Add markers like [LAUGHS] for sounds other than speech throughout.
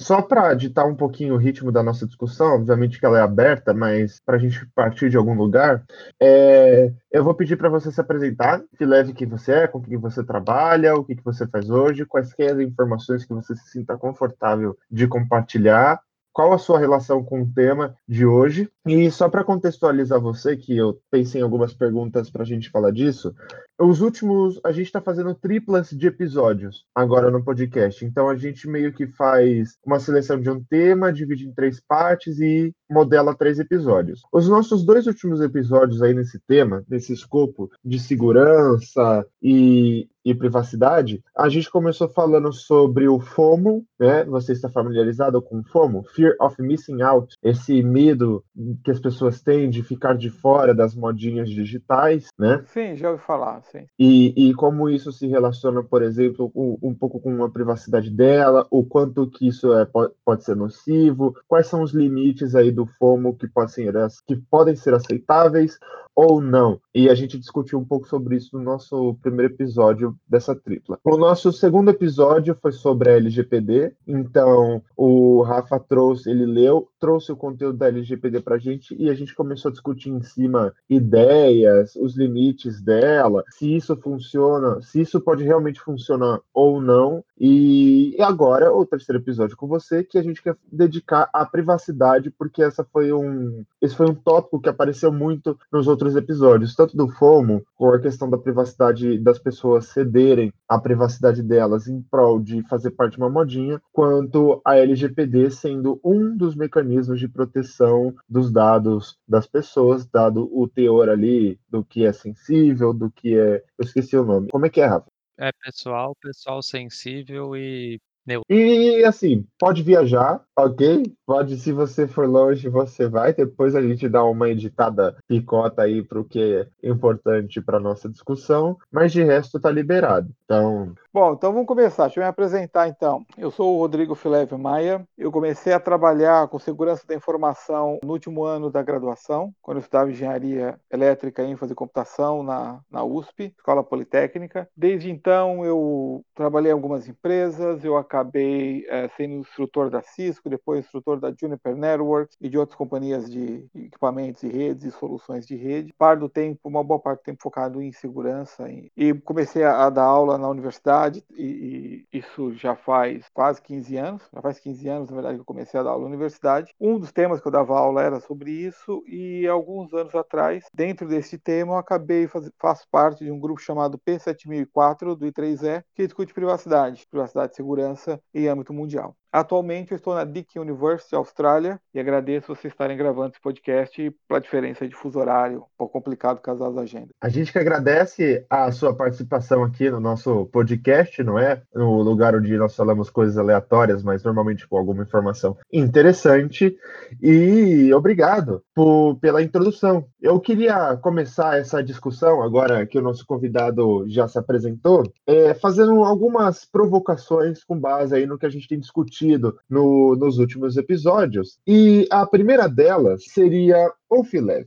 Só para ditar um pouquinho o ritmo da nossa discussão, obviamente que ela é aberta, mas para a gente partir de algum lugar, é, eu vou pedir para você se apresentar, que leve quem você é, com quem você trabalha, o que, que você faz hoje, quaisquer informações que você se sinta confortável de compartilhar, qual a sua relação com o tema de hoje. E só para contextualizar você, que eu pensei em algumas perguntas para a gente falar disso, os últimos, a gente está fazendo triplas de episódios agora no podcast. Então a gente meio que faz uma seleção de um tema, divide em três partes e modela três episódios. Os nossos dois últimos episódios aí nesse tema, nesse escopo de segurança e, e privacidade, a gente começou falando sobre o FOMO, né? Você está familiarizado com o FOMO? Fear of Missing Out, esse medo que as pessoas têm de ficar de fora das modinhas digitais, né? Sim, já ouvi falar, sim. E, e como isso se relaciona, por exemplo, um, um pouco com a privacidade dela, o quanto que isso é, pode, pode ser nocivo, quais são os limites aí do FOMO que, pode ser, que podem ser aceitáveis ou não. E a gente discutiu um pouco sobre isso no nosso primeiro episódio dessa tripla. O nosso segundo episódio foi sobre a LGPD, então o Rafa trouxe, ele leu, trouxe o conteúdo da LGPD pra gente e a gente começou a discutir em cima ideias, os limites dela, se isso funciona, se isso pode realmente funcionar ou não. E agora o terceiro episódio com você que a gente quer dedicar à privacidade, porque essa foi um, esse foi um tópico que apareceu muito nos outros episódios, tanto do FOMO, com a questão da privacidade das pessoas cederem a privacidade delas em prol de fazer parte de uma modinha, quanto a LGPD sendo um dos mecanismos de proteção dos dados das pessoas, dado o teor ali do que é sensível, do que é. Eu esqueci o nome. Como é que é, Rafa? É pessoal, pessoal sensível e e assim, pode viajar, ok? Pode, se você for longe, você vai. Depois a gente dá uma editada picota aí para o que é importante para nossa discussão, mas de resto tá liberado. Então. Bom, então vamos começar. Deixa eu me apresentar então. Eu sou o Rodrigo Fileve Maia. Eu comecei a trabalhar com segurança da informação no último ano da graduação, quando eu estudava engenharia elétrica e ênfase computação na, na USP, Escola Politécnica. Desde então eu trabalhei em algumas empresas, eu acabei acabei é, sendo instrutor da Cisco, depois instrutor da Juniper Networks e de outras companhias de equipamentos e redes e soluções de rede. Par do tempo, uma boa parte do tempo focado em segurança e, e comecei a, a, dar aula na universidade e, e, isso já faz quase 15 anos, já faz 15 anos, na verdade, que eu comecei a dar aula na universidade. Um dos temas que eu dava aula era sobre isso e alguns anos atrás, dentro desse tema, eu acabei faz, parte de um grupo chamado P7004 do I3E, que discute privacidade, privacidade e segurança em âmbito mundial. Atualmente eu estou na Deakin University, Austrália, e agradeço vocês estarem gravando esse podcast pela diferença de fuso horário, um pouco complicado caso as agendas. A gente que agradece a sua participação aqui no nosso podcast, não é? No lugar onde nós falamos coisas aleatórias, mas normalmente com alguma informação interessante. E obrigado por, pela introdução. Eu queria começar essa discussão, agora que o nosso convidado já se apresentou, é, fazendo algumas provocações com base aí no que a gente tem discutido discutido no, nos últimos episódios. E a primeira delas seria o filé.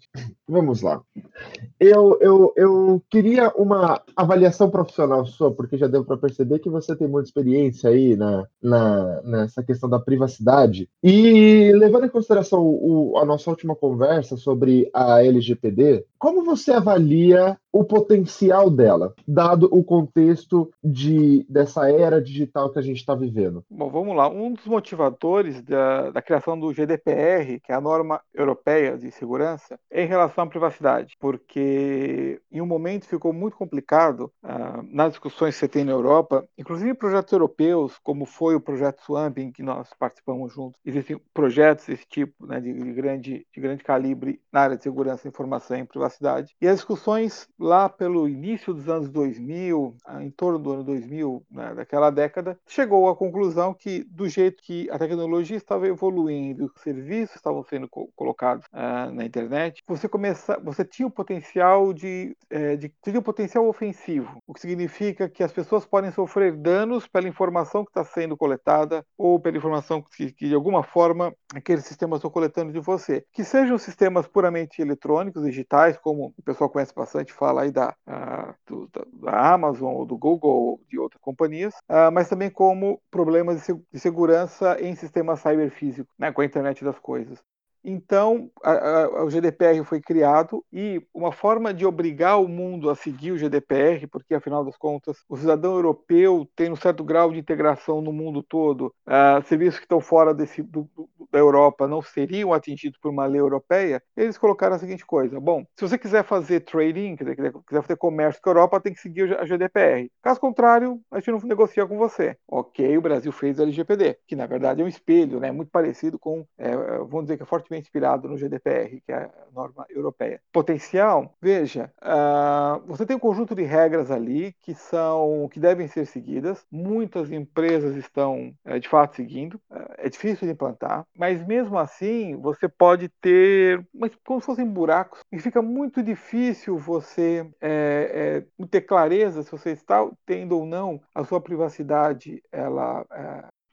Vamos lá. Eu, eu, eu queria uma avaliação profissional sua, porque já deu para perceber que você tem muita experiência aí na, na, nessa questão da privacidade. E levando em consideração o, a nossa última conversa sobre a LGPD, como você avalia o potencial dela, dado o contexto de, dessa era digital que a gente está vivendo? Bom, vamos lá. Um dos motivadores da, da criação do GDPR, que é a norma europeia de segurança, é em relação à privacidade, porque em um momento ficou muito complicado uh, nas discussões que você tem na Europa, inclusive projetos europeus, como foi o projeto Swamp, em que nós participamos juntos. Existem projetos desse tipo, né, de, de, grande, de grande calibre na área de segurança, informação e privacidade. E as discussões lá pelo início dos anos 2000, ah, em torno do ano 2000, né, daquela década, chegou à conclusão que, do jeito que a tecnologia estava evoluindo, os serviços estavam sendo co colocados uh, na internet, você começa, você tinha o potencial de, é, de tinha o potencial ofensivo, o que significa que as pessoas podem sofrer danos pela informação que está sendo coletada ou pela informação que, que de alguma forma aqueles sistemas estão coletando de você, que sejam sistemas puramente eletrônicos, digitais, como o pessoal conhece bastante, fala aí da, a, do, da Amazon ou do Google ou de outras companhias, uh, mas também como problemas de segurança em sistemas cyberfísicos, né, com a internet das coisas. Então, a, a, o GDPR foi criado e uma forma de obrigar o mundo a seguir o GDPR, porque afinal das contas, o cidadão europeu tem um certo grau de integração no mundo todo, uh, serviços que estão fora desse, do, do, da Europa não seriam atingidos por uma lei europeia, eles colocaram a seguinte coisa: bom, se você quiser fazer trading, quer dizer, quiser fazer comércio com a Europa, tem que seguir a GDPR. Caso contrário, a gente não negocia com você. Ok, o Brasil fez o LGPD, que na verdade é um espelho, né, muito parecido com, é, vamos dizer que é forte inspirado no GDPR, que é a norma europeia. Potencial, veja, uh, você tem um conjunto de regras ali que são que devem ser seguidas. Muitas empresas estão uh, de fato seguindo. Uh, é difícil de implantar, mas mesmo assim você pode ter, mas como se fossem buracos e fica muito difícil você é, é, ter clareza se você está tendo ou não a sua privacidade ela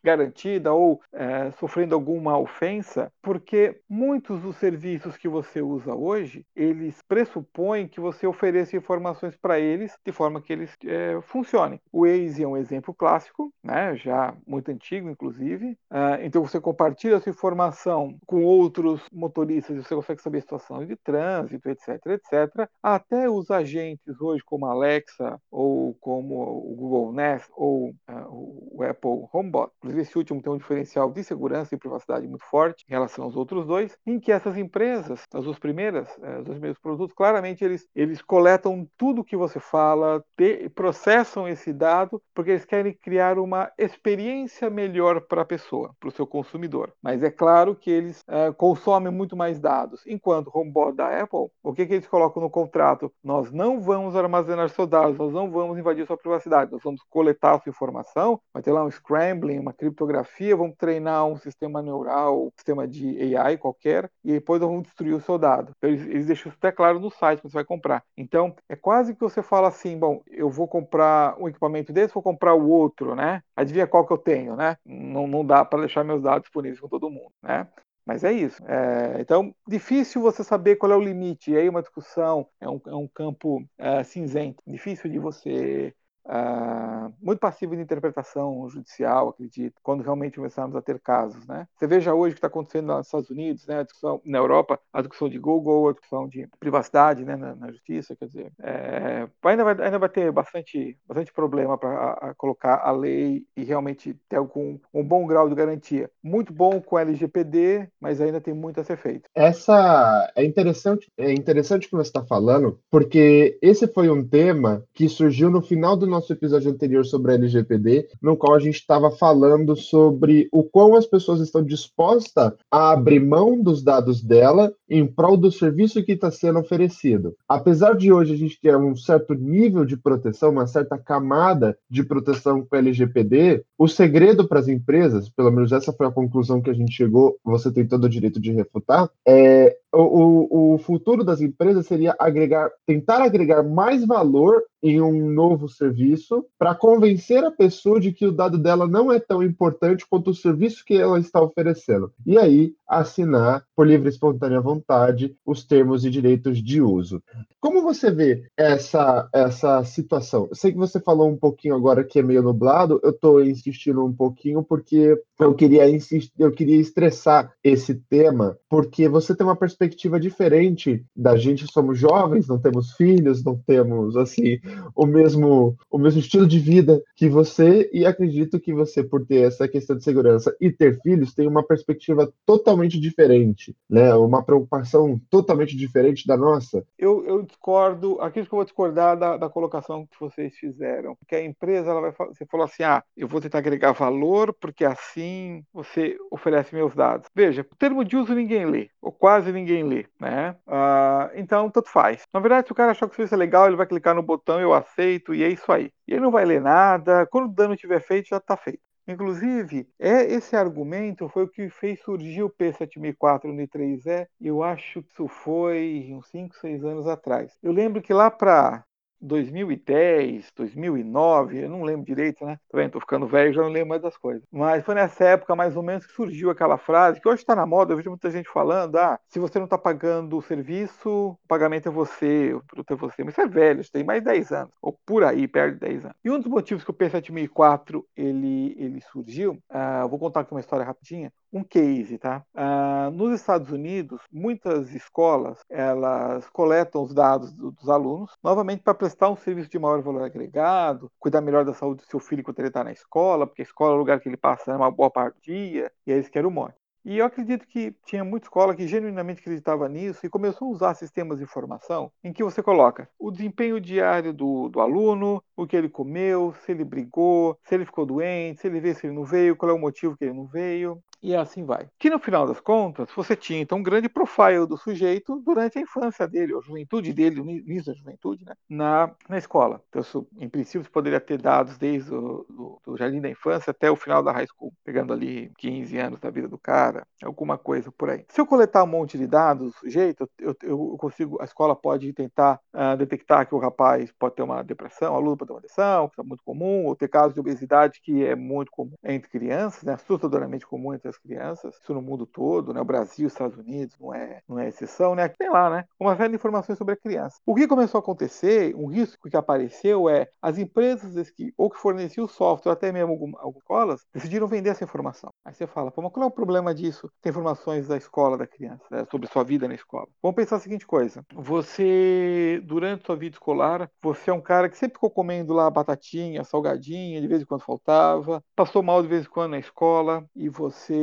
garantida ou é, sofrendo alguma ofensa, porque muitos dos serviços que você usa hoje, eles pressupõem que você ofereça informações para eles de forma que eles é, funcionem. O Waze é um exemplo clássico, né, já muito antigo, inclusive. Uh, então você compartilha essa informação com outros motoristas e você consegue saber a situação de trânsito, etc, etc. Até os agentes hoje, como a Alexa ou como o Google Nest ou uh, o Apple HomeBot, Inclusive, esse último tem um diferencial de segurança e privacidade muito forte em relação aos outros dois, em que essas empresas, as duas primeiras, eh, os dois primeiros produtos, claramente eles, eles coletam tudo que você fala, te, processam esse dado, porque eles querem criar uma experiência melhor para a pessoa, para o seu consumidor. Mas é claro que eles uh, consomem muito mais dados. Enquanto o HomeBot da Apple, o que, que eles colocam no contrato? Nós não vamos armazenar seus dados, nós não vamos invadir sua privacidade, nós vamos coletar sua informação, vai ter lá um scrambling, uma criptografia, vamos treinar um sistema neural, um sistema de AI qualquer, e depois vamos destruir o seu dado. Então, eles, eles deixam isso até claro no site que você vai comprar. Então, é quase que você fala assim, bom, eu vou comprar um equipamento desse, vou comprar o outro, né? Adivinha qual que eu tenho, né? Não, não dá para deixar meus dados disponíveis com todo mundo, né? Mas é isso. É, então, difícil você saber qual é o limite. E aí, uma discussão é um, é um campo é, cinzento. Difícil de você Uh, muito passivo de interpretação judicial, acredito, quando realmente começarmos a ter casos. Né? Você veja hoje o que está acontecendo nos Estados Unidos, né? a discussão na Europa, a discussão de Google, a discussão de privacidade né? na, na justiça, quer dizer, é, ainda, vai, ainda vai ter bastante, bastante problema para colocar a lei e realmente ter algum, um bom grau de garantia. Muito bom com a LGPD, mas ainda tem muito a ser feito. Essa é interessante, é interessante que você está falando, porque esse foi um tema que surgiu no final do nosso nosso episódio anterior sobre a LGPD, no qual a gente estava falando sobre o quão as pessoas estão dispostas a abrir mão dos dados dela em prol do serviço que está sendo oferecido. Apesar de hoje a gente ter um certo nível de proteção, uma certa camada de proteção com a LGPD, o segredo para as empresas, pelo menos essa foi a conclusão que a gente chegou, você tem todo o direito de refutar, é o, o, futuro das empresas seria agregar, tentar agregar mais valor em um novo serviço para convencer a pessoa de que o dado dela não é tão importante quanto o serviço que ela está oferecendo. E aí assinar por livre e espontânea vontade os termos e direitos de uso. Como você vê essa essa situação? Eu sei que você falou um pouquinho agora que é meio nublado, eu estou insistindo um pouquinho porque eu queria insistir, eu queria estressar esse tema porque você tem uma perspectiva diferente da gente. Somos jovens, não temos filhos, não temos assim o mesmo o mesmo estilo de vida que você e acredito que você por ter essa questão de segurança e ter filhos tem uma perspectiva totalmente diferente, né? Uma preocupação totalmente diferente da nossa. Eu, eu discordo, aqui que eu vou discordar da, da colocação que vocês fizeram, porque a empresa ela vai você falou assim, ah, eu vou tentar agregar valor porque assim você oferece meus dados. Veja, termo de uso ninguém lê, ou quase ninguém lê, né? Uh, então, tanto faz. Na verdade, se o cara achar que o serviço é legal, ele vai clicar no botão, eu aceito, e é isso aí. E ele não vai ler nada, quando o dano tiver feito, já está feito. Inclusive, é esse argumento foi o que fez surgir o P7004 no I3E, e eu acho que isso foi uns 5, 6 anos atrás. Eu lembro que lá para 2010, 2009, eu não lembro direito, né? Também tô ficando velho, já não lembro mais das coisas. Mas foi nessa época, mais ou menos, que surgiu aquela frase que hoje está na moda. Eu vejo muita gente falando: ah, se você não está pagando o serviço, o pagamento é você, o produto é você. Mas isso é velho, isso tem mais de 10 anos, ou por aí, perto de 10 anos. E um dos motivos que o P7004 ele, ele surgiu, uh, vou contar aqui uma história rapidinha um case, tá? Ah, nos Estados Unidos, muitas escolas elas coletam os dados do, dos alunos, novamente para prestar um serviço de maior valor agregado, cuidar melhor da saúde do seu filho quando ele está na escola, porque a escola é o lugar que ele passa uma boa parte do dia, e é isso que era o mote. E eu acredito que tinha muita escola que genuinamente acreditava nisso e começou a usar sistemas de informação em que você coloca o desempenho diário do, do aluno, o que ele comeu, se ele brigou, se ele ficou doente, se ele veio, se ele não veio, qual é o motivo que ele não veio e assim vai. Que no final das contas, você tinha então um grande profile do sujeito durante a infância dele, ou a juventude dele, o início da juventude, né, na, na escola. Então, isso, em princípio, você poderia ter dados desde o do, do jardim da infância até o final da high school, pegando ali 15 anos da vida do cara, alguma coisa por aí. Se eu coletar um monte de dados do sujeito, eu, eu consigo, a escola pode tentar uh, detectar que o rapaz pode ter uma depressão, o aluno pode ter uma depressão, que é muito comum, ou ter casos de obesidade que é muito comum entre crianças, né, assustadoramente comum entre as crianças, isso no mundo todo, né? O Brasil, os Estados Unidos não é, não é exceção, né? Tem lá, né? Uma série de informações sobre a criança. O que começou a acontecer, um risco que apareceu é as empresas que, ou que forneciam o software, até mesmo algumas escolas, decidiram vender essa informação. Aí você fala, mas qual é o problema disso? Tem informações da escola da criança, né? sobre sua vida na escola. Vamos pensar a seguinte coisa: você, durante sua vida escolar, você é um cara que sempre ficou comendo lá batatinha, salgadinha, de vez em quando faltava, passou mal de vez em quando na escola e você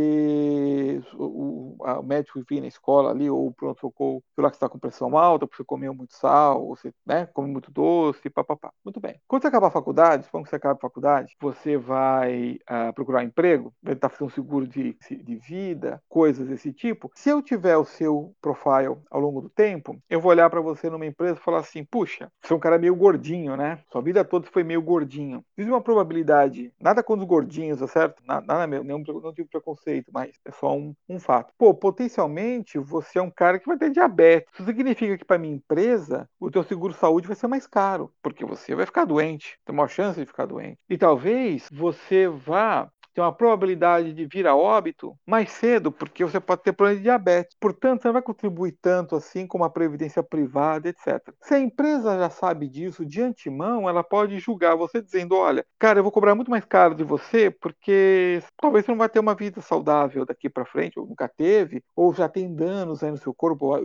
o, o médico vinha na escola ali, ou o pronto-socorro, sei lá que está com pressão alta, porque você comeu muito sal, você né, come muito doce, papapá. Muito bem. Quando você acabar a faculdade, quando você acaba a faculdade, você vai uh, procurar emprego, vai estar fazendo um seguro de, de vida, coisas desse tipo. Se eu tiver o seu profile ao longo do tempo, eu vou olhar para você numa empresa e falar assim: puxa, você é um cara meio gordinho, né? Sua vida toda foi meio gordinho. Existe uma probabilidade, nada contra os gordinhos, tá certo? Nada, nada nenhum, não tive preconceito mas é só um, um fato. Pô, potencialmente você é um cara que vai ter diabetes. Isso significa que para minha empresa o teu seguro saúde vai ser mais caro, porque você vai ficar doente, tem uma chance de ficar doente. E talvez você vá tem uma probabilidade de vir a óbito mais cedo, porque você pode ter problema de diabetes. Portanto, você não vai contribuir tanto assim como a previdência privada, etc. Se a empresa já sabe disso de antemão, ela pode julgar você dizendo: olha, cara, eu vou cobrar muito mais caro de você, porque talvez você não vai ter uma vida saudável daqui para frente, ou nunca teve, ou já tem danos aí no seu corpo,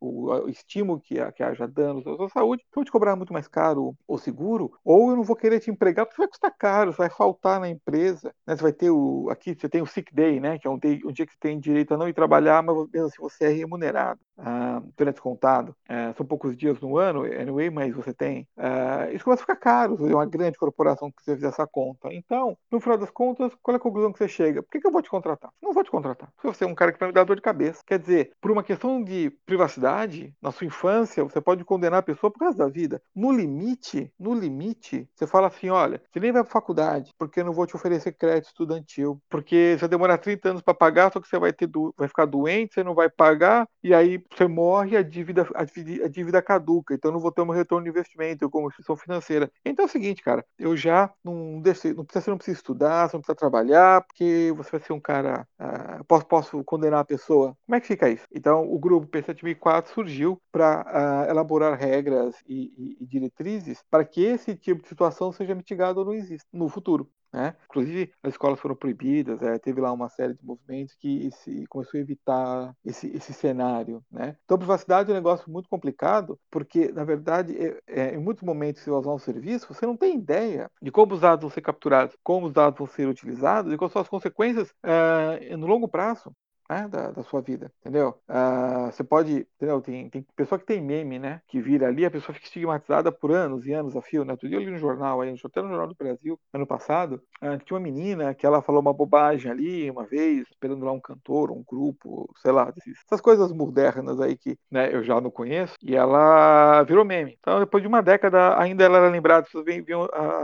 o, estímulo que, haja danos na sua saúde, eu vou te cobrar muito mais caro o seguro, ou eu não vou querer te empregar porque vai custar caro, vai faltar na empresa, né? Você vai ter o. Aqui você tem o sick day, né? Que é um, day, um dia que você tem direito a não ir trabalhar, mas mesmo assim você é remunerado. Ah, então é descontado. Ah, são poucos dias no ano, anyway, mas você tem. Ah, isso começa a ficar caro. É uma grande corporação que você fizer essa conta. Então, no final das contas, qual é a conclusão que você chega? Por que, que eu vou te contratar? Não vou te contratar. Se você é um cara que vai me dar dor de cabeça. Quer dizer, por uma questão de privacidade, na sua infância, você pode condenar a pessoa por causa da vida. No limite, no limite, você fala assim: olha, você nem vai para faculdade, porque eu não vou te oferecer crédito estudantil, porque você vai demorar 30 anos para pagar, só que você vai, ter vai ficar doente, você não vai pagar, e aí você morre, a dívida, a dívida, a dívida caduca, então não vou ter um retorno de investimento como instituição financeira. Então é o seguinte, cara, eu já não, deixo, não precisa, você não precisa estudar, você não precisa trabalhar, porque você vai ser um cara. Uh, posso, posso condenar a pessoa? Como é que fica isso? Então o grupo P7004 surgiu para uh, ah, elaborar regras e, e, e diretrizes para que esse tipo de situação seja mitigado ou não exista no futuro. Né? Inclusive, as escolas foram proibidas, é, teve lá uma série de movimentos que esse, começou a evitar esse, esse cenário. Né? Então, privacidade é um negócio muito complicado, porque, na verdade, é, é, em muitos momentos, se você usar um serviço, você não tem ideia de como os dados vão ser capturados, como os dados vão ser utilizados e quais são as consequências é, no longo prazo. Né, da, da sua vida, entendeu? Uh, você pode, entendeu? Tem, tem pessoa que tem meme, né? Que vira ali, a pessoa fica estigmatizada por anos e anos a fio, né? Outro dia eu li no jornal, aí, até no Jornal do Brasil, ano passado, que tinha uma menina que ela falou uma bobagem ali uma vez, esperando lá um cantor, um grupo, sei lá, essas coisas modernas aí que né, eu já não conheço, e ela virou meme. Então, depois de uma década, ainda ela era lembrada, as pessoas vêm,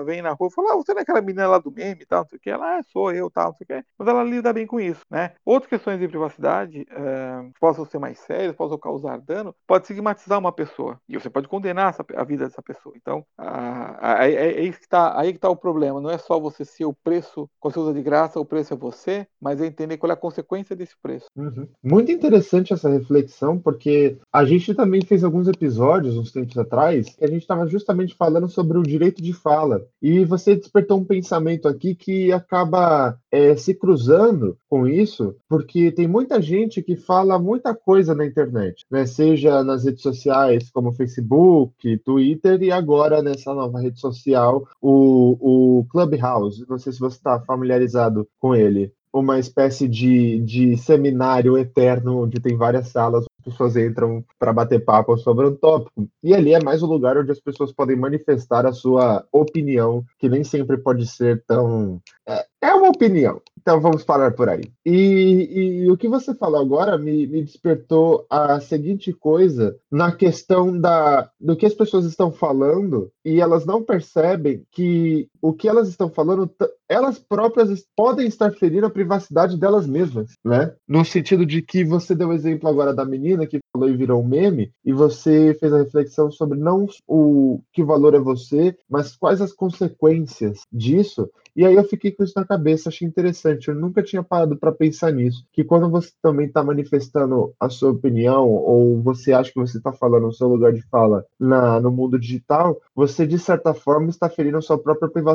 vêm, na rua e falam, ah, você não é aquela menina lá do meme tal, não sei o que, ela, ah, sou eu, tal, não sei o que, mas ela lida bem com isso, né? Outras questões de privacidade uh, possam ser mais sérias, possam causar dano, pode estigmatizar uma pessoa, e você pode condenar essa, a vida dessa pessoa. Então, uh, é, é, é, isso que tá, aí que está o problema, não é só você ser o preço, quando você usa de graça, o preço é você, mas é entender qual é a consequência desse preço. Uhum. Muito interessante essa reflexão, porque a gente também fez alguns episódios, uns tempos atrás, que a gente estava justamente falando sobre o direito de fala. E você despertou um pensamento aqui que acaba é, se cruzando com isso, porque tem muita gente que fala muita coisa na internet, né? seja nas redes sociais como Facebook, Twitter e agora nessa nova rede social, o, o Clubhouse. Não sei se você está familiarizado com ele uma espécie de, de seminário eterno onde tem várias salas pessoas entram para bater papo sobre um tópico. E ali é mais o lugar onde as pessoas podem manifestar a sua opinião, que nem sempre pode ser tão. É, é uma opinião. Então vamos parar por aí. E, e o que você falou agora me, me, despertou a seguinte coisa na questão da, do que as pessoas estão falando e elas não percebem que o que elas estão falando, elas próprias podem estar ferindo a privacidade delas mesmas, né? No sentido de que você deu o exemplo agora da menina que falou e virou um meme, e você fez a reflexão sobre não o que valor é você, mas quais as consequências disso. E aí eu fiquei com isso na cabeça, achei interessante. Eu nunca tinha parado para pensar nisso. Que quando você também está manifestando a sua opinião, ou você acha que você está falando no seu lugar de fala na, no mundo digital, você de certa forma está ferindo a sua própria privacidade,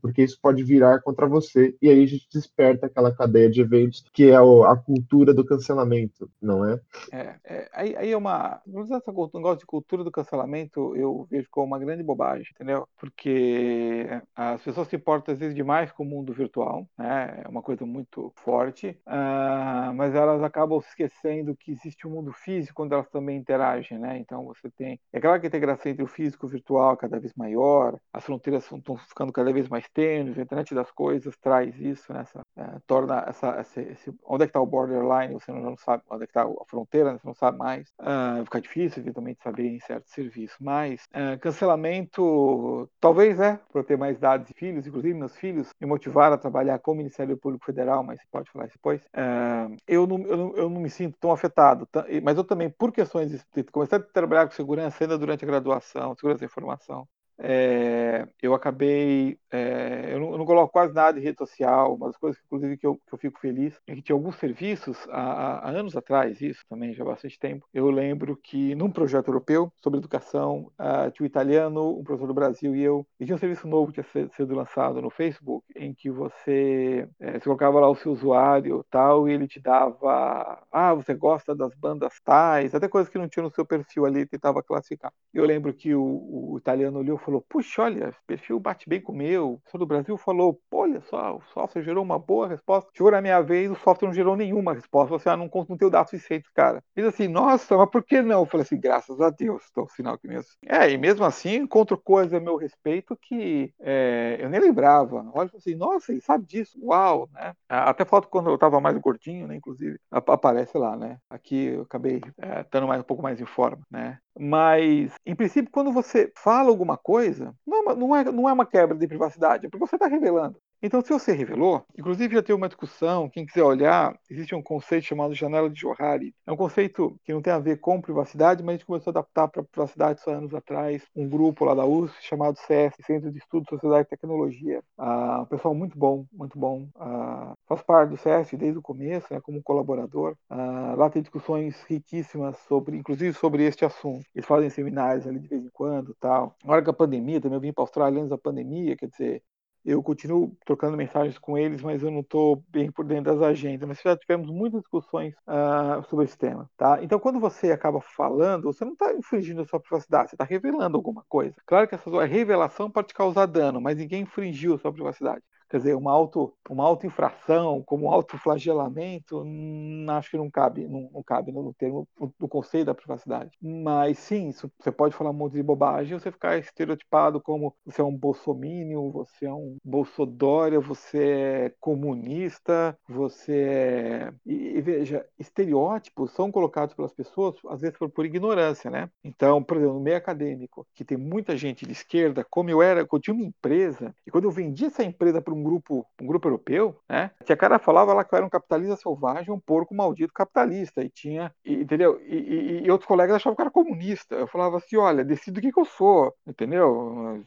porque isso pode virar contra você. E aí a gente desperta aquela cadeia de eventos que é a cultura do cancelamento, não é? É, é, aí, aí é uma. Esse negócio de cultura do cancelamento eu vejo como uma grande bobagem, entendeu? Porque as pessoas se importam às vezes demais com o mundo virtual, né? É uma coisa muito forte, uh, mas elas acabam se esquecendo que existe um mundo físico onde elas também interagem, né? Então você tem. É claro que a integração entre o físico e o virtual é cada vez maior, as fronteiras estão ficando cada vez mais tênues, a internet das coisas traz isso, né? Essa, uh, torna essa, esse, esse, onde é que está o borderline, você não, não sabe onde é que está a fronteira, né? não sabe mais. Uh, fica difícil, eventualmente, saber em certo serviço. Mas uh, cancelamento, talvez, é, para ter mais dados de filhos, inclusive meus filhos me motivaram a trabalhar com o Ministério Público Federal, mas você pode falar isso depois. Uh, eu, não, eu, não, eu não me sinto tão afetado, mas eu também, por questões de começar a trabalhar com segurança ainda durante a graduação, segurança da informação, é, eu acabei. É, eu, não, eu, não, coloco quase nada em rede social, uma das coisas, inclusive, que eu, que eu fico feliz é que tinha alguns serviços, há, há, anos atrás, isso também, já há bastante tempo. Eu lembro que num projeto europeu sobre educação, uh, tinha um italiano, um professor do Brasil e eu, e tinha um serviço novo que tinha sido lançado no Facebook, em que você, é, colocava lá o seu usuário tal, e ele te dava. Ah, você gosta das bandas tais, até coisas que não tinha no seu perfil ali, tentava classificar. Eu lembro que o, o italiano olhou falou, puxa, olha, perfil bate bem com o meu. O pessoal do Brasil falou, olha só, o software gerou uma boa resposta. Chegou na minha vez, o software não gerou nenhuma resposta. Você ah, não, não tem o dado suficiente, cara. Diz assim, nossa, mas por que não? Eu falei assim, graças a Deus, estou sinal que mesmo. É, e mesmo assim, encontro coisas a meu respeito que é, eu nem lembrava. Olha assim, nossa, ele sabe disso, uau, né? Até foto quando eu estava mais gordinho, né, inclusive, aparece lá, né? Aqui eu acabei é, estando mais, um pouco mais em forma, né? Mas, em princípio, quando você fala alguma coisa, não, é não, é, não é uma quebra de privacidade, é porque você está revelando. Então, se você revelou, inclusive já tem uma discussão, quem quiser olhar, existe um conceito chamado janela de Johari. É um conceito que não tem a ver com privacidade, mas a gente começou a adaptar para privacidade só anos atrás. Um grupo lá da USP chamado CS, Centro de Estudo Sociedade e Tecnologia. Ah, um pessoal muito bom, muito bom. Ah, faz parte do CS desde o começo, né, como colaborador. Ah, lá tem discussões riquíssimas sobre, inclusive sobre este assunto. Eles fazem seminários ali de vez em quando, tal. Na hora da pandemia, também eu vim para a Austrália antes da pandemia, quer dizer, eu continuo trocando mensagens com eles, mas eu não estou bem por dentro das agendas. Mas já tivemos muitas discussões uh, sobre esse tema, tá? Então, quando você acaba falando, você não está infringindo a sua privacidade, você está revelando alguma coisa. Claro que essa revelação pode te causar dano, mas ninguém infringiu a sua privacidade. Quer dizer, uma auto uma autoinfração, como autoflagelamento, hum, acho que não cabe, não, não cabe no termo do conceito da privacidade. Mas sim, isso, você pode falar um monte de bobagem, você ficar estereotipado como você é um bolsomínio, você é um bolsodória, você é comunista, você é... E, e, veja, estereótipos são colocados pelas pessoas, às vezes por, por ignorância, né? Então, por exemplo, no meio acadêmico, que tem muita gente de esquerda, como eu era, eu tinha uma empresa, e quando eu vendi essa empresa para um grupo, um grupo europeu, né? Que a cara falava lá que eu era um capitalista selvagem, um porco maldito capitalista, e tinha, e, entendeu? E, e, e, outros colegas achavam que era comunista. Eu falava assim, olha, decido o que, que eu sou, entendeu?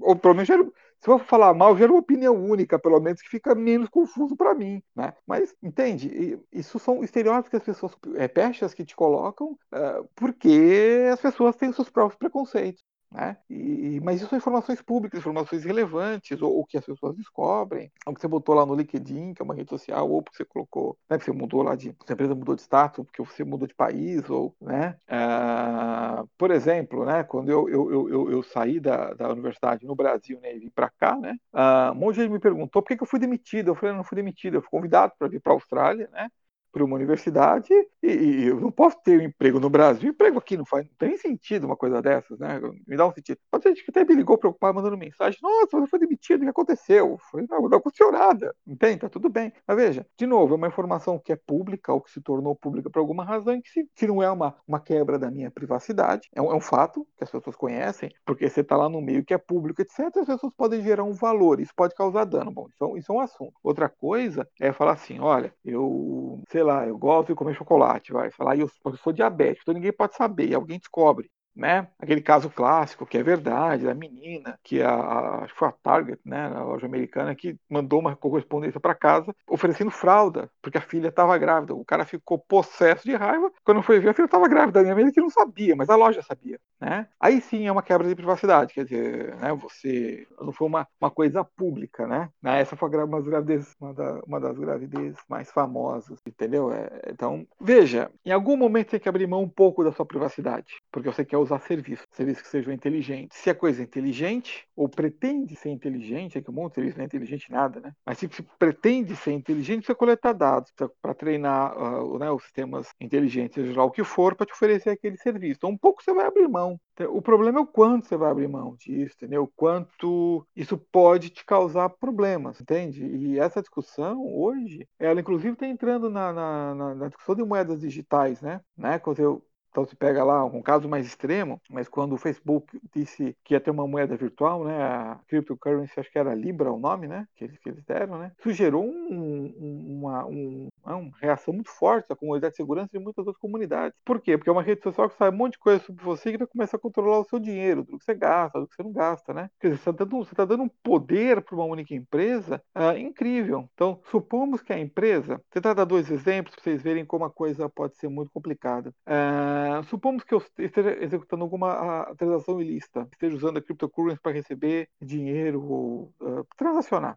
Ou pelo menos era, se eu falar mal, gera uma opinião única, pelo menos, que fica menos confuso para mim, né? Mas, entende? Isso são estereótipos que as pessoas, é, pechas que te colocam, uh, porque as pessoas têm os seus próprios preconceitos. Né? E, mas isso são informações públicas, informações relevantes, ou, ou, que as pessoas descobrem, ou que você botou lá no LinkedIn, que é uma rede social, ou porque você colocou, né, que você mudou lá de, a empresa mudou de status, porque você mudou de país, ou, né? Uh, por exemplo, né, quando eu, eu, eu, eu, saí da, da universidade no Brasil, né, e vim para cá, né, uh, um monte de gente me perguntou por que, que eu fui demitido. Eu falei, não fui demitido, eu fui convidado para vir para a Austrália, né? Para uma universidade e, e, eu não posso ter um emprego no Brasil. Emprego aqui não faz não tem sentido uma coisa dessas, né? Me dá um sentido. Pode ser gente que até me ligou preocupado, mandando mensagem: Nossa, você foi demitido, o que aconteceu? Eu falei: Não, não aconteceu nada. Entende? Tá tudo bem. Mas veja, de novo, é uma informação que é pública ou que se tornou pública por alguma razão e que, se, não é uma, uma quebra da minha privacidade. É um, é um fato que as pessoas conhecem, porque você está lá no meio que é público, etc. As pessoas podem gerar um valor, isso pode causar dano. Bom, é isso é um assunto. Outra coisa é falar assim: Olha, eu, sei lá, eu gosto de comer chocolate, vai falar, eu, eu sou diabético, então ninguém pode saber, alguém descobre né? Aquele caso clássico, que é verdade, da menina, que a, a, foi a Target, né, a loja americana, que mandou uma correspondência para casa oferecendo fralda, porque a filha estava grávida. O cara ficou possesso de raiva, quando foi ver, a filha estava grávida. Minha amiga que não sabia, mas a loja sabia, né? Aí sim é uma quebra de privacidade, quer dizer, né, você não foi uma, uma coisa pública, né? Essa foi uma, gravidez, uma, da, uma das gravidezes mais famosas, entendeu? É, então, veja, em algum momento você tem que abrir mão um pouco da sua privacidade, porque você quer usar usar serviços, serviços que sejam inteligentes. Se a coisa é inteligente, ou pretende ser inteligente, é que o mundo serviço não é inteligente nada, né? Mas se, pretende ser inteligente, precisa coletar dados para treinar uh, né, os sistemas inteligentes, seja lá o que for, para te oferecer aquele serviço. Então, um pouco você vai abrir mão. O problema é o quanto você vai abrir mão disso, entendeu? O quanto isso pode te causar problemas, entende? E essa discussão hoje, ela inclusive está entrando na, na, na, na, discussão de moedas digitais, né? né? Quando eu então se pega lá um caso mais extremo, mas quando o Facebook disse que ia ter uma moeda virtual, né, a cryptocurrency, acho que era Libra o nome, né, que eles, deram, né, isso gerou um, uma, um, uma reação muito forte da comunidade de segurança de muitas outras comunidades. Por quê? Porque é uma rede social que sabe um monte de coisa sobre você que vai começar a controlar o seu dinheiro, do que você gasta, do que você não gasta, né? Quer dizer, você está dando, tá dando um poder para uma única empresa uh, incrível. Então, supomos que a empresa, você está dando dois exemplos para vocês verem como a coisa pode ser muito complicada. Ah, supomos que eu esteja executando alguma transação ilícita, esteja usando a cryptocurrency para receber dinheiro ou uh, transacionar.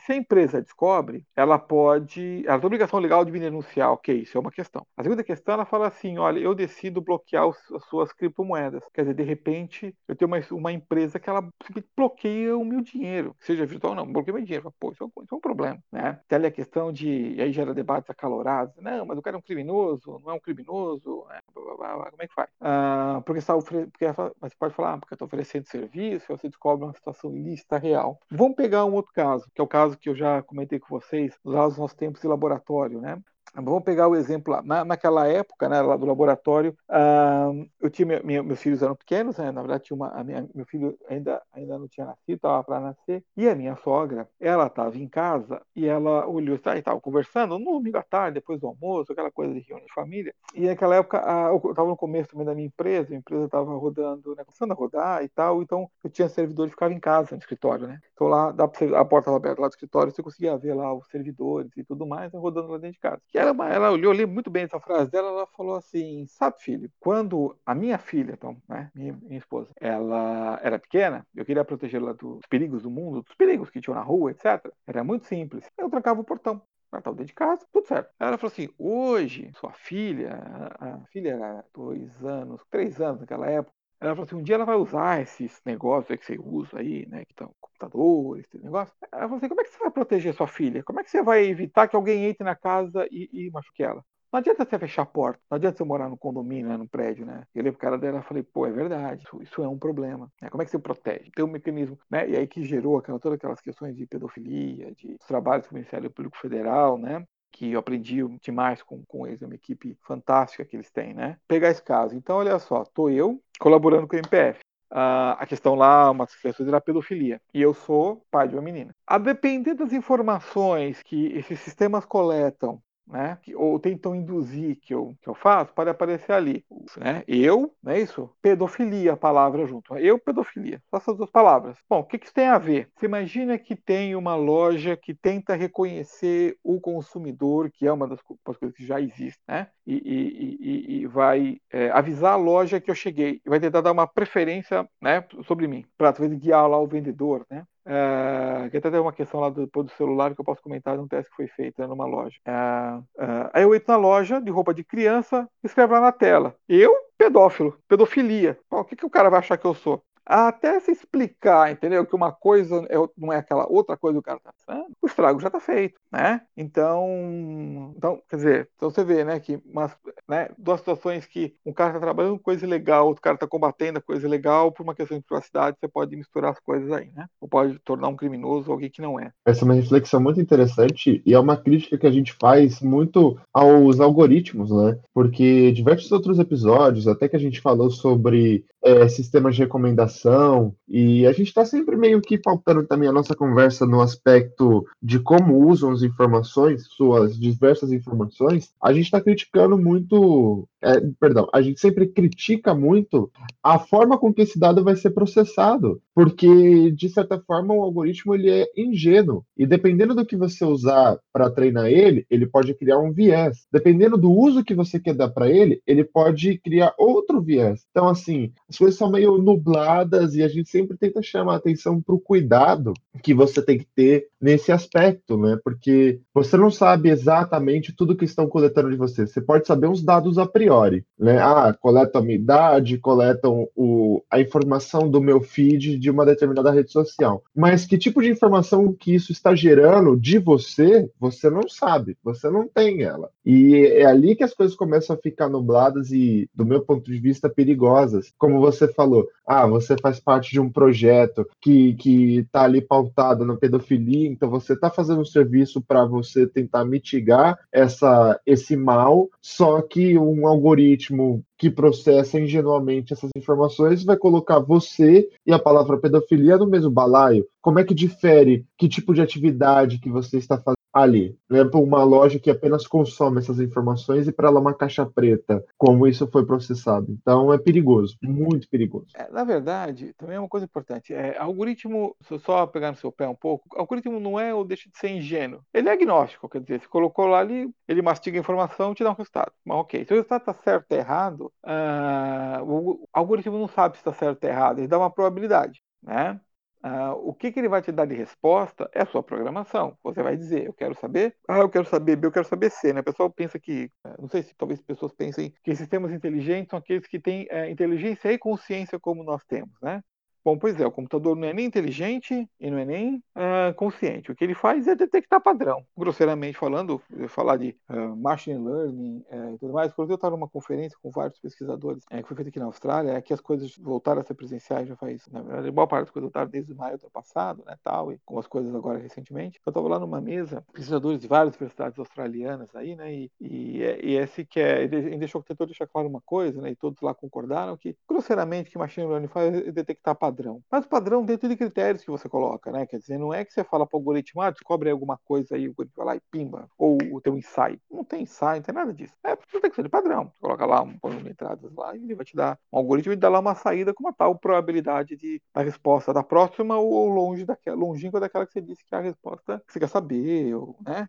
Se a empresa descobre, ela pode. Tem obrigação legal de me denunciar, ok, isso é uma questão. A segunda questão, ela fala assim: olha, eu decido bloquear os, as suas criptomoedas. Quer dizer, de repente, eu tenho uma, uma empresa que ela bloqueia o meu dinheiro, seja virtual ou não, bloqueia meu dinheiro. Pô, isso é, um, isso é um problema. Né? Tem ali a questão de. Aí gera debates acalorados. Não, mas o cara é um criminoso, não é um criminoso né? Como é que faz? Ah, porque, está porque você pode falar, ah, porque está oferecendo serviço, você descobre uma situação ilícita real. Vamos pegar um outro caso, que é o caso que eu já comentei com vocês, lá nos nossos tempos laboratório, né? Vamos pegar o exemplo. Na, naquela época, né, lá do laboratório, uh, eu tinha meus filhos eram pequenos, né, na verdade tinha uma, minha, meu filho ainda ainda não tinha nascido, estava para nascer. E a minha sogra, ela estava em casa e ela olhou, tá, estava conversando no domingo à tarde, depois do almoço, aquela coisa de reunião de família. E naquela época, uh, eu estava no começo também da minha empresa, a empresa estava rodando, né, começando a rodar e tal. Então eu tinha servidor que ficava em casa, no escritório, né? Então lá, a porta aberta lá do escritório, você conseguia ver lá os servidores e tudo mais, né, rodando lá dentro de casa. E ela, ela olhou ali muito bem essa frase dela, ela falou assim: sabe, filho, quando a minha filha, então, né, minha, minha esposa, ela era pequena, eu queria protegê-la dos perigos do mundo, dos perigos que tinham na rua, etc. Era muito simples. Eu trancava o portão. Ela estava dentro de casa, tudo certo. Ela falou assim: hoje, sua filha, a filha era dois anos, três anos naquela época, Ela falou assim, um dia ela vai usar esses negócios que você usa aí, né, que estão computadores, esse negócio. Ela falou assim, como é que você vai proteger sua filha? Como é que você vai evitar que alguém entre na casa e, e machuque ela? Não adianta você fechar a porta, não adianta você morar no condomínio, né, no prédio, né? Eu olhei pro cara dela e falei, pô, é verdade, isso, isso é um problema. Né? Como é que você protege? Tem um mecanismo, né? E aí que gerou aquela, todas aquelas questões de pedofilia, de trabalhos com o Ministério Público Federal, né? Que eu aprendi demais com, com eles, é uma equipe fantástica que eles têm, né? Pegar esse caso. Então, olha só, tô eu colaborando com o MPF. Uh, a questão lá, uma questões era pedofilia. E eu sou pai de uma menina. A depender das informações que esses sistemas coletam né? Ou tentam induzir que eu, que eu faço, pode aparecer ali, né? Eu, não é isso? Pedofilia, a palavra junto. Eu, pedofilia. Só essas duas palavras. Bom, o que, que isso tem a ver? Você imagina que tem uma loja que tenta reconhecer o consumidor, que é uma das coisas que já existe, né? E, e, e, e vai é, avisar a loja que eu cheguei vai tentar dar uma preferência, né, sobre mim, para talvez guiar lá o vendedor, né? Uh, que até tem uma questão lá do, do celular que eu posso comentar de um teste que foi feito né, numa loja. Uh, uh, aí eu entro na loja de roupa de criança, escrevo lá na tela. Eu, pedófilo, pedofilia. o que, que o cara vai achar que eu sou? Até se explicar, entendeu? Que uma coisa é, não é aquela outra coisa que o cara está pensando, o estrago já está feito, né? Então, então, quer dizer, então você vê, né, que umas, né, duas situações que um cara está trabalhando coisa legal, outro cara está combatendo coisa legal, por uma questão de privacidade, você pode misturar as coisas aí, né? Ou pode tornar um criminoso alguém que não é. Essa é uma reflexão muito interessante e é uma crítica que a gente faz muito aos algoritmos, né? Porque diversos outros episódios, até que a gente falou sobre é, sistemas de recomendação, e a gente está sempre meio que faltando também a nossa conversa no aspecto de como usam as informações, suas diversas informações. A gente está criticando muito, é, perdão, a gente sempre critica muito a forma com que esse dado vai ser processado, porque de certa forma o algoritmo ele é ingênuo, e dependendo do que você usar para treinar ele, ele pode criar um viés. Dependendo do uso que você quer dar para ele, ele pode criar outro viés. Então, assim, as coisas são meio nubladas e a gente sempre tenta chamar atenção para o cuidado que você tem que ter nesse aspecto, né? Porque você não sabe exatamente tudo que estão coletando de você. Você pode saber uns dados a priori, né? Ah, coletam a minha idade, coletam o, a informação do meu feed de uma determinada rede social. Mas que tipo de informação que isso está gerando de você, você não sabe, você não tem ela. E é ali que as coisas começam a ficar nubladas e, do meu ponto de vista, perigosas. Como você falou, ah, você faz parte de um projeto que que está ali pautado na pedofilia, então você está fazendo um serviço para você tentar mitigar essa esse mal, só que um algoritmo que processa ingenuamente essas informações vai colocar você e a palavra pedofilia no mesmo balaio. Como é que difere que tipo de atividade que você está fazendo? Ali, né, uma loja que apenas consome essas informações e para ela uma caixa preta, como isso foi processado. Então é perigoso, muito perigoso. É, na verdade, também é uma coisa importante. É, algoritmo, só pegar no seu pé um pouco, algoritmo não é ou deixa de ser ingênuo. Ele é agnóstico, quer dizer, se colocou lá ali, ele mastiga a informação e te dá um resultado. Mas ok, se o resultado está certo ou errado, uh, o algoritmo não sabe se está certo ou errado, ele dá uma probabilidade. Né? Uh, o que, que, ele vai te dar de resposta é a sua programação. Você vai dizer, eu quero saber A, eu quero saber B, eu quero saber C. Né? O pessoal pensa que, eh, não sei se talvez pessoas pensem que sistemas inteligentes são aqueles que têm é, inteligência e consciência como nós temos. Né? Bom, pois é, o computador não é nem inteligente e não é nem uh, consciente. O que ele faz é detectar padrão. Grosseiramente falando, falar de uh, machine learning uh, e tudo mais, quando eu estava numa conferência com vários pesquisadores, que foi feita aqui na Austrália, é que as coisas voltaram a ser presenciais já faz, na verdade, boa parte das coisas voltaram desde maio do ano passado, né, tal, e com as coisas agora recentemente. Eu estava lá numa mesa, pesquisadores de várias universidades australianas aí, né, e, e, e esse que é, deixou, tentou deixar claro uma coisa, né, e todos lá concordaram que, grosseiramente, que machine learning faz é detectar padrão padrão. Mas padrão dentro de critérios que você coloca, né? Quer dizer, não é que você fala para o algoritmo, ah, descobre alguma coisa aí, o algoritmo vai lá e pimba. Ou o teu ensaio. Não tem ensaio, não tem nada disso. É ser de padrão. Você coloca lá um põe entradas lá e ele vai te dar um algoritmo e dá lá uma saída com uma tal probabilidade de a resposta da próxima ou longe daquela, longínqua daquela que você disse que é a resposta que você quer saber, ou, né?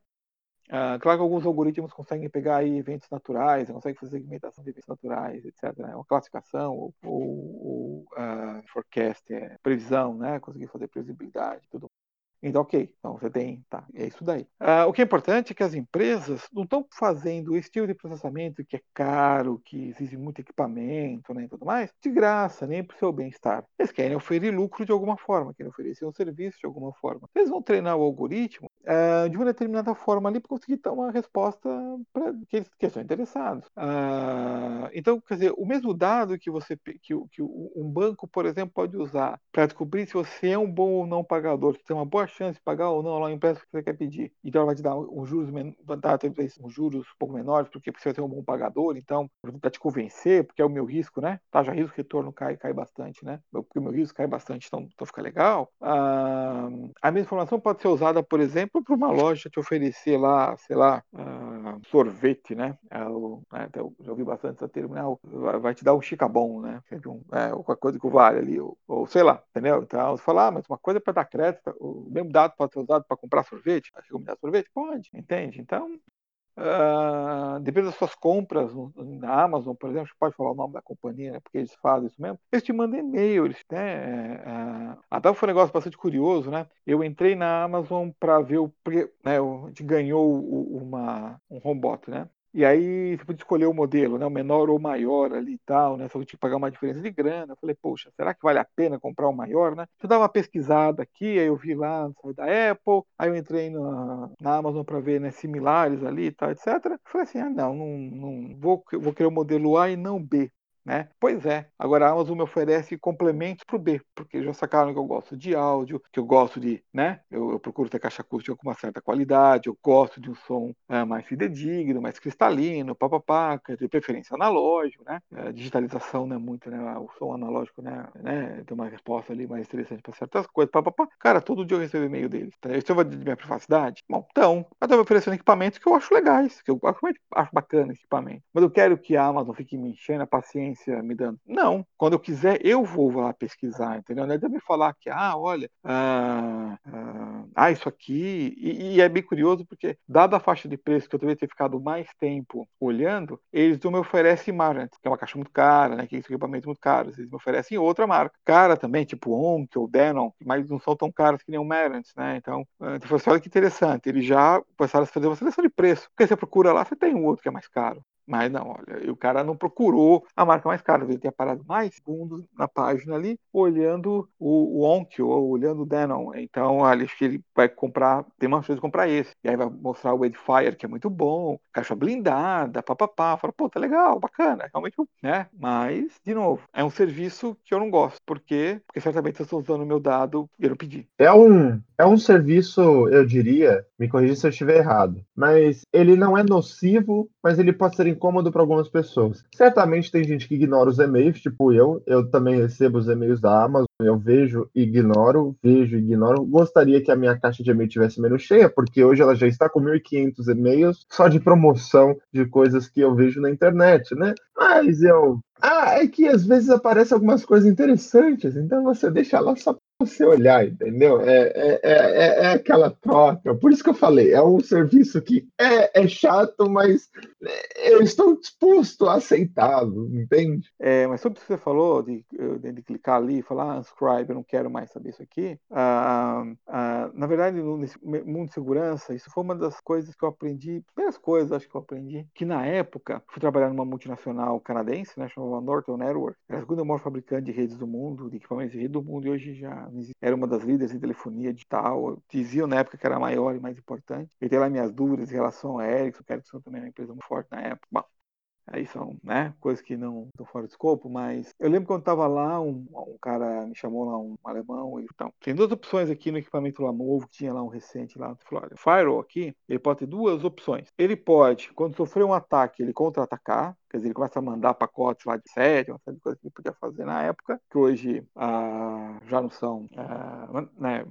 Uh, claro que alguns algoritmos conseguem pegar aí eventos naturais, conseguem fazer segmentação de eventos naturais, etc. Né? Uma classificação ou, ou, ou uh, forecast, é, previsão, né? Conseguir fazer previsibilidade, tudo. Então, ok, então você tem, tá, é isso daí. Uh, o que é importante é que as empresas não estão fazendo esse tipo de processamento que é caro, que exige muito equipamento né, e tudo mais, de graça, nem para o seu bem-estar. Eles querem oferecer lucro de alguma forma, querem oferecer um serviço de alguma forma. Eles vão treinar o algoritmo uh, de uma determinada forma ali para conseguir dar uma resposta para que que estão interessados. Uh, então, quer dizer, o mesmo dado que você que, que um banco, por exemplo, pode usar para descobrir se você é um bom ou não pagador, se tem uma boa chance de pagar ou não lá o que você quer pedir. Então, ela vai te dar um juros, dar um juros um pouco menores, porque você ser um bom pagador, então, para te convencer, porque é o meu risco, né? Tá, risco retorno cai, cai bastante, né? Porque o meu risco cai bastante, então, então fica legal. Uh, a mesma informação pode ser usada, por exemplo, para uma loja te oferecer lá, sei lá, uh, sorvete, né? É o, né? Já ouvi bastante essa termo, né? Vai te dar um chicabom, né? É, qualquer coisa que vale ali, ou, ou, sei lá, entendeu? Então, você fala, ah, mas uma coisa é para dar crédito, o mesmo dado pode ser usado para comprar sorvete, dar sorvete? Pode, entende? Então, Uh, depende das suas compras na Amazon, por exemplo, você pode falar o nome da companhia, né, porque eles fazem isso mesmo. Eles te mandam e-mail, eles, né, uh, até foi um negócio bastante curioso, né? Eu entrei na Amazon para ver o, né, a gente ganhou uma um robot, né? E aí você podia escolher o modelo, né? O menor ou o maior ali e tal, né? Só que tinha que pagar uma diferença de grana. Eu falei, poxa, será que vale a pena comprar o maior, né? Eu dava uma pesquisada aqui, aí eu vi lá no site da Apple, aí eu entrei na, na Amazon para ver né, similares ali e tal, etc. Eu falei assim, ah, não, não, não vou, vou querer o modelo A e não B. Né? Pois é, agora a Amazon me oferece complementos para o B, porque já sacaram que eu gosto de áudio, que eu gosto de, né? Eu, eu procuro ter caixa acústica com uma certa qualidade, eu gosto de um som é, mais fidedigno, mais cristalino, papapá, de preferência analógico, né? A digitalização é muito, né? O som analógico, né? né? Tem uma resposta ali mais interessante para certas coisas, papapá. Cara, todo dia eu recebo e-mail deles. Tá? Isso vai de minha privacidade? Bom, então, eu estou me oferecendo equipamentos que eu acho legais, que eu acho, acho bacana esse equipamento. Mas eu quero que a Amazon fique me enchendo a paciência me dando. Não, quando eu quiser, eu vou lá pesquisar, entendeu? Não é me falar que, ah, olha, ah, ah, ah isso aqui. E, e, é bem curioso porque, dada a faixa de preço que eu deveria ter ficado mais tempo olhando, eles não me oferecem Marant, que é uma caixa muito cara, né? Que é esse equipamento muito caro. Eles me oferecem outra marca. Cara também, tipo Onk ou Denon, mas não são tão caros que nem o Marant, né? Então, então foi assim, olha que interessante. Eles já começaram a fazer uma seleção de preço. Porque você procura lá, você tem um outro que é mais caro. Mas não, olha, o cara não procurou a marca mais cara, ele tinha parado mais fundo na página ali, olhando o, o Onkyo ou olhando o Denon. Então, acho que ele vai comprar, tem uma chance de comprar esse. E aí vai mostrar o Edifier, que é muito bom, caixa blindada, papapá. Fala, pô, tá legal, bacana, realmente, né? Mas, de novo, é um serviço que eu não gosto. Por quê? Porque certamente eu estou usando o meu dado e eu não pedi. É um, é um serviço, eu diria, me corrija se eu estiver errado, mas ele não é nocivo, mas ele pode ser incômodo para algumas pessoas. Certamente tem gente que ignora os e-mails, tipo eu. Eu também recebo os e-mails da Amazon, eu vejo e ignoro, vejo e ignoro. Gostaria que a minha caixa de e-mail tivesse menos cheia, porque hoje ela já está com 1.500 e-mails só de promoção de coisas que eu vejo na internet, né? Mas eu ah, é que às vezes aparecem algumas coisas interessantes, então você deixa lá só você olhar, entendeu? É, é, é, é, aquela troca. Por isso que eu falei, é um serviço que é, é chato, mas eu estou disposto a aceitá-lo, entende? É, mas sobre o que você falou de, de, clicar ali e falar, ah, unscribe, eu não quero mais saber isso aqui. Ah, ah, na verdade, no mundo de segurança, isso foi uma das coisas que eu aprendi, primeiras coisas acho que eu aprendi, que na época, fui trabalhar numa multinacional canadense, né, chamava Norton Network, era a segunda maior fabricante de redes do mundo, de equipamentos de rede do mundo, e hoje já era uma das líderes em telefonia digital. Diziam na época que era maior e mais importante. Eu tenho lá minhas dúvidas em relação a Ericsson, que a Ericsson também era uma empresa muito forte na época. Bom, Aí são né, coisas que não estão fora do escopo, mas eu lembro quando estava lá, um, um, cara me chamou lá, um alemão, e então, tem duas opções aqui no equipamento lá novo, que tinha lá um recente lá, falou, olha, Firewall aqui, ele pode ter duas opções. Ele pode, quando sofrer um ataque, ele contra-atacar, Quer dizer, ele começa a mandar pacotes lá de sede, uma série de coisas que ele podia fazer na época, que hoje ah, já não são ah, né,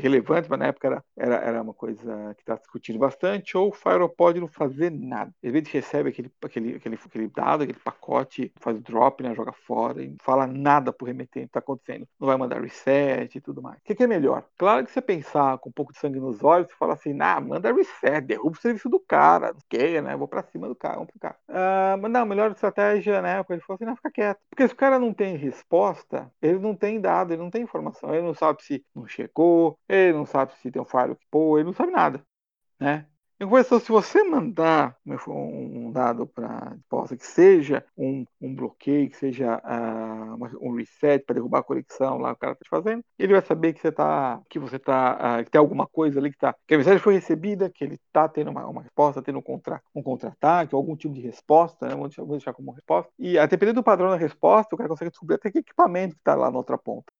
relevantes, mas na época era, era, era uma coisa que está discutindo bastante, ou o Firewall pode não fazer nada. Às vezes recebe aquele, aquele, aquele, aquele dado, aquele pacote, faz o drop, né, joga fora, e não fala nada pro remetente que está acontecendo. Não vai mandar reset e tudo mais. O que, que, é melhor? Claro que você pensar com um pouco de sangue nos olhos, você fala assim, ah, manda reset, derruba o serviço do cara, não quer, né? Vou para cima do cara, vamos pro cara. Ah, Ah, mas não, melhor estratégia, né? Ele falou assim, não, fica quieto. Porque se o cara não tem resposta, ele não tem dado, ele não tem informação. Ele não sabe se não checou, ele não sabe se tem um falho que pô, ele não sabe nada, né? Compensação, se você mandar um dado para resposta que seja um, um, bloqueio, que seja uh, um reset para derrubar a conexão lá que o cara está te fazendo, ele vai saber que você tá, que você tá, uh, que tem alguma coisa ali que tá, que a mensagem foi recebida, que ele está tendo uma, uma, resposta, tendo um contra, um contra-ataque, algum tipo de resposta, né? Vamos deixar, vamos deixar como resposta. E a dependendo do padrão da resposta, o cara consegue descobrir até que equipamento que está lá na outra ponta.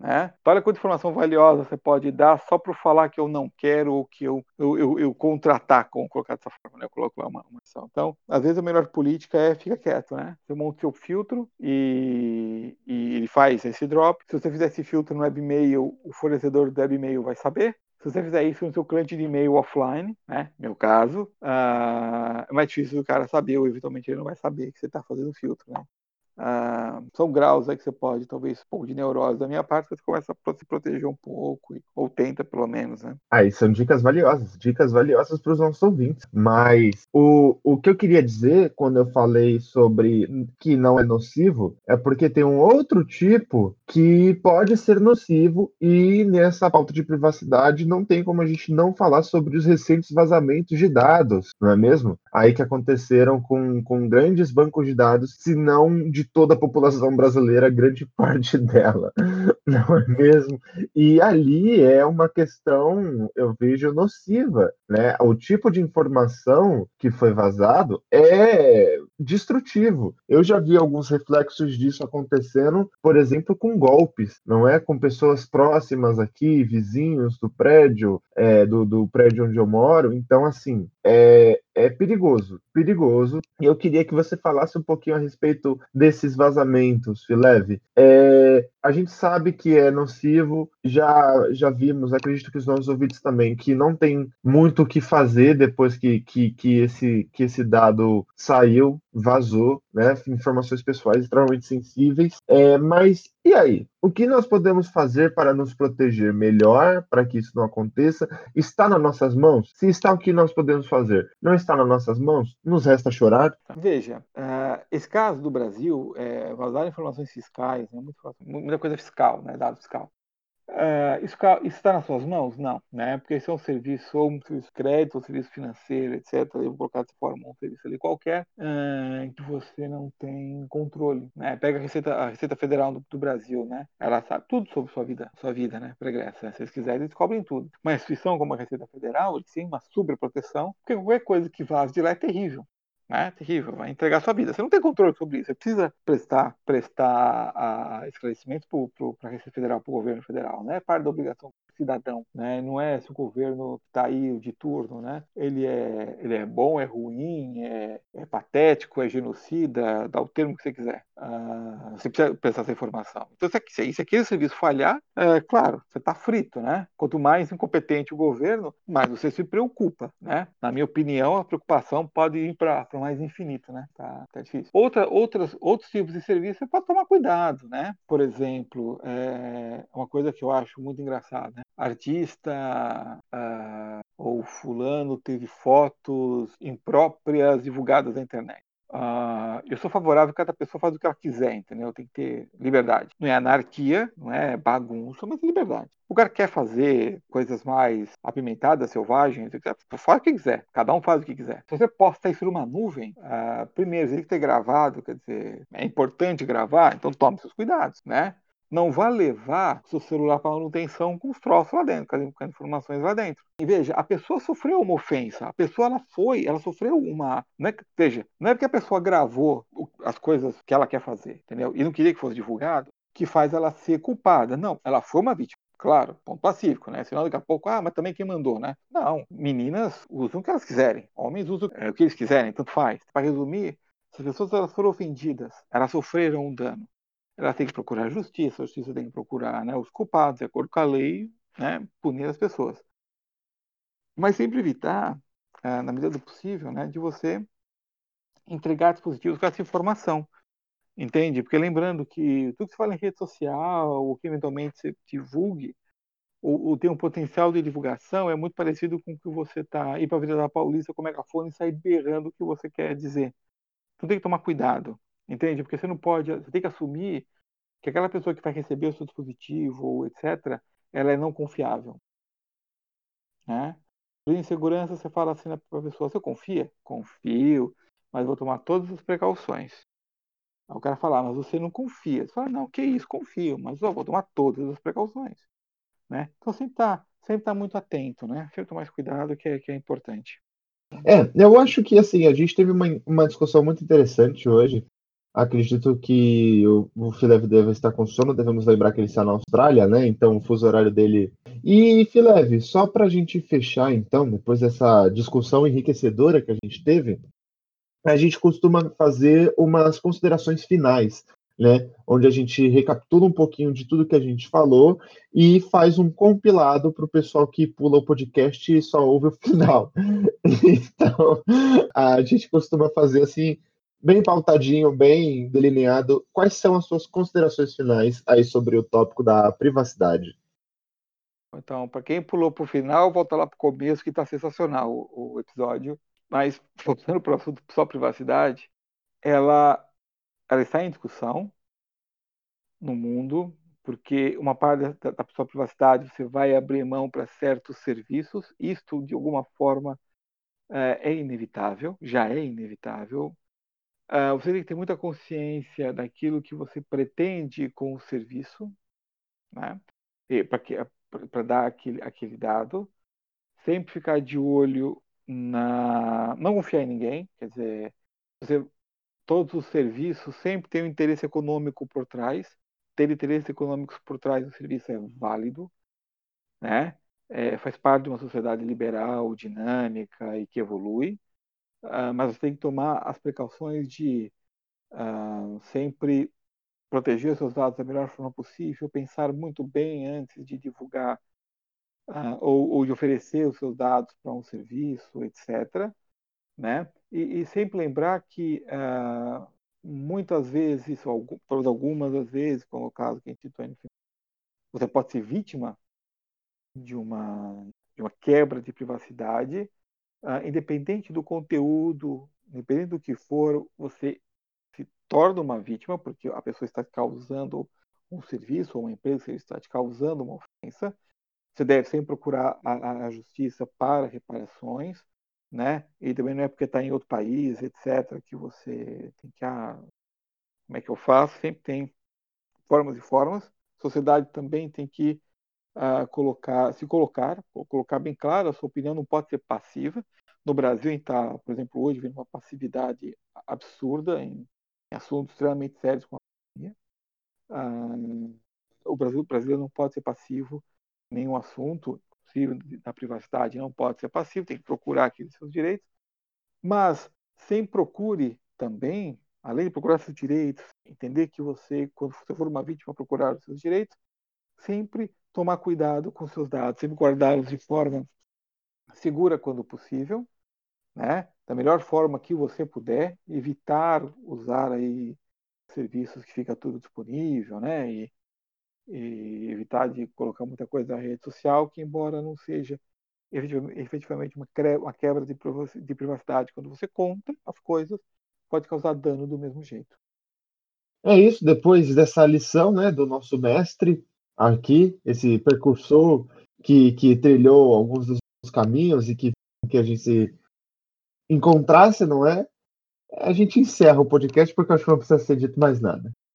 Né? Então, olha quanta informação valiosa você pode dar só para falar que eu não quero ou que eu, eu, eu, eu contra-ataco, vamos colocar dessa forma, né? eu coloco lá uma, uma ação. Então, às vezes a melhor política é fica quieto, né? Você monta seu filtro e, e ele faz esse drop. Se você fizer esse filtro no webmail, o fornecedor do webmail vai saber. Se você fizer isso no seu cliente de e-mail offline, né, meu caso, uh, é mais difícil do cara saber, ou eventualmente ele não vai saber que você está fazendo filtro. Né? Ah, são graus aí que você pode, talvez, um pouco de neurose da minha parte, você começa a se proteger um pouco, ou tenta pelo menos, né? Aí são dicas valiosas, dicas valiosas para os nossos ouvintes. Mas o, o que eu queria dizer quando eu falei sobre que não é nocivo é porque tem um outro tipo que pode ser nocivo e nessa pauta de privacidade não tem como a gente não falar sobre os recentes vazamentos de dados, não é mesmo? Aí que aconteceram com, com grandes bancos de dados, se não de toda a população brasileira, grande [LAUGHS] parte dela, não é mesmo? E ali é uma questão, eu vejo, nociva, né? O tipo de informação que foi vazado é destrutivo. Eu já vi alguns reflexos disso acontecendo, por exemplo, com golpes, não é? Com pessoas próximas aqui, vizinhos do prédio, é, do, do prédio onde eu moro. Então, assim, é, é perigoso, perigoso. E eu queria que você falasse um pouquinho a respeito desses vazamentos, Fileve. É, a gente sabe que é nocivo, já, já vimos, acredito que os nossos ouvintes também, que não tem muito o que fazer depois que, que, que, esse, que esse dado saiu, vazou, né? Informações pessoais extremamente sensíveis. É, mas e aí? O que nós podemos fazer para nos proteger melhor, para que isso não aconteça? Está nas nossas mãos? Se está, o que nós podemos fazer? Não está nas nossas mãos? Nos resta chorar? Veja, uh, esse caso do Brasil, é, vazar informações fiscais, né, muita coisa fiscal, né, dado fiscal. Uh, isso está nas suas mãos? Não, né? Porque esse é um serviço, ou um serviço de crédito, ou um serviço financeiro, etc. Eu vou colocar dessa forma, um serviço ali qualquer, uh, que você não tem controle, né? Pega a Receita, a Receita Federal do, do, Brasil, né? Ela sabe tudo sobre sua vida, sua vida, né? Pregressa. Né? Se eles quiserem, eles cobrem tudo. Uma instituição como a Receita Federal, eles têm uma super proteção, porque qualquer coisa que vaze de lá é terrível né? Terrível, vai entregar sua vida. Você não tem controle sobre isso. Você precisa prestar, prestar a, ah, esclarecimentos para a Receita Federal, para o governo federal, né? Parte da obrigação cidadão, né? Não é se o governo está aí de turno, né? Ele é, ele é bom, é ruim, é, é patético, é genocida, dá o termo que você quiser. Ah, você precisa prestar essa informação. Então, se, se aquele serviço falhar, é claro, você está frito, né? Quanto mais incompetente o governo, mais você se preocupa, né? Na minha opinião, a preocupação pode ir para mais infinito, né? Tá, tá difícil. Outra, outras, outros tipos de serviço você pode tomar cuidado, né? Por exemplo, é uma coisa que eu acho muito engraçada, né? Artista uh, ou fulano teve fotos impróprias divulgadas na internet. Uh, eu sou favorável que cada pessoa faz o que ela quiser, entendeu? Tem que ter liberdade. Não é anarquia, não é bagunça, mas liberdade. O cara quer fazer coisas mais apimentadas, selvagens, faz o que quiser. Cada um faz o que quiser. Se você posta isso numa nuvem, uh, primeiro, você tem que ter gravado, quer dizer, é importante gravar, então tome seus cuidados, né? Não vá levar seu celular para manutenção com os troços lá dentro, com as informações lá dentro. E veja, a pessoa sofreu uma ofensa, a pessoa ela foi, ela sofreu uma. Não é, veja, não é porque a pessoa gravou as coisas que ela quer fazer, entendeu? E não queria que fosse divulgado, que faz ela ser culpada. Não, ela foi uma vítima. Claro, ponto pacífico, né? Senão daqui a pouco, ah, mas também quem mandou, né? Não, meninas usam o que elas quiserem, homens usam o que eles quiserem, tanto faz. Para resumir, se as pessoas elas foram ofendidas, elas sofreram um dano ela tem que procurar a justiça, a justiça tem que procurar né, os culpados, de acordo com a lei, né, punir as pessoas. Mas sempre evitar, ah, na medida do possível, né, de você entregar dispositivos com essa informação. Entende? Porque lembrando que tudo que se fala em rede social, ou que eventualmente você divulgue, ou, ou tem um potencial de divulgação, é muito parecido com o que você está aí para a Vida da Paulista com o megafone e sair berrando o que você quer dizer. tu tem que tomar cuidado, entende? Porque você não pode, você tem que assumir que aquela pessoa que vai receber o seu dispositivo, etc., ela é não confiável. Né? Em segurança, você fala assim para a pessoa: você confia? Confio, mas vou tomar todas as precauções. Aí o cara fala: ah, mas você não confia. Você fala: não, que isso, confio, mas ó, vou tomar todas as precauções. Né? Então sempre tá, sempre tá muito atento, né? Sempre mais cuidado, que é, que é importante. É, eu acho que assim, a gente teve uma, uma discussão muito interessante hoje. Acredito que o, Filev deve estar com sono, devemos lembrar que ele está na Austrália, né? Então o fuso horário dele. E Filev, só para a gente fechar, então, depois dessa discussão enriquecedora que a gente teve, a gente costuma fazer umas considerações finais né, onde a gente recapitula um pouquinho de tudo que a gente falou e faz um compilado para o pessoal que pula o podcast e só ouve o [LAUGHS] final. Então, a gente costuma fazer assim, bem pautadinho, bem delineado. Quais são as suas considerações finais aí sobre o tópico da privacidade? Então, para quem pulou para o final, volta lá para o começo, que está sensacional o, o, episódio. Mas, [LAUGHS] voltando para o assunto só privacidade, ela ela está em discussão no mundo, porque uma parte da, da sua privacidade você vai abrir mão para certos serviços. Isto, de alguma forma, é, é inevitável, já é inevitável. Uh, você tem que ter muita consciência daquilo que você pretende com o serviço, né? para dar aquele, aquele dado. Sempre ficar de olho na. Não confiar em ninguém, quer dizer, você todos os serviços sempre têm um interesse econômico por trás. Ter interesses econômicos por trás do serviço é válido, né? É, faz parte de uma sociedade liberal, dinâmica e que evolui, uh, mas você tem que tomar as precauções de uh, sempre proteger seus dados da melhor forma possível, pensar muito bem antes de divulgar uh, ou, ou, de oferecer os seus dados para um serviço, etc. Né? E, e sempre lembrar que muitas vezes, ou algumas das vezes, como o caso que a gente final, você pode ser vítima de uma, de uma quebra de privacidade, uh, independente do conteúdo, independente do que for, você se torna uma vítima, porque a pessoa está causando um serviço, ou uma empresa está te causando uma ofensa. Você deve sempre procurar a, a justiça para reparações, né? E também não é porque está em outro país, etc., que você tem que, ah, como é que eu faço? Sempre tem formas e formas. Sociedade também tem que uh, colocar, se colocar, colocar bem claro, a sua opinião não pode ser passiva. No Brasil, a está, por exemplo, hoje vendo uma passividade absurda em, em assuntos extremamente sérios com a pandemia. Uh, o Brasil, o brasileiro não pode ser passivo em nenhum assunto possível da privacidade não pode ser passivo, tem que procurar aqueles seus direitos, mas sem procure também, além de procurar seus direitos, entender que você, quando você for uma vítima, procurar os seus direitos, sempre tomar cuidado com seus dados, sempre guardá-los de forma segura quando possível, né? Da melhor forma que você puder, evitar usar aí serviços que fica tudo disponível, né? E e evitar de colocar muita coisa na rede social, que embora não seja efetivamente uma quebra de privacidade, quando você conta as coisas, pode causar dano do mesmo jeito. É isso, depois dessa lição né, do nosso mestre aqui, esse percursor que, que trilhou alguns dos caminhos e que, que a gente se encontrasse, não é? A gente encerra o podcast porque acho que não precisa ser dito mais nada.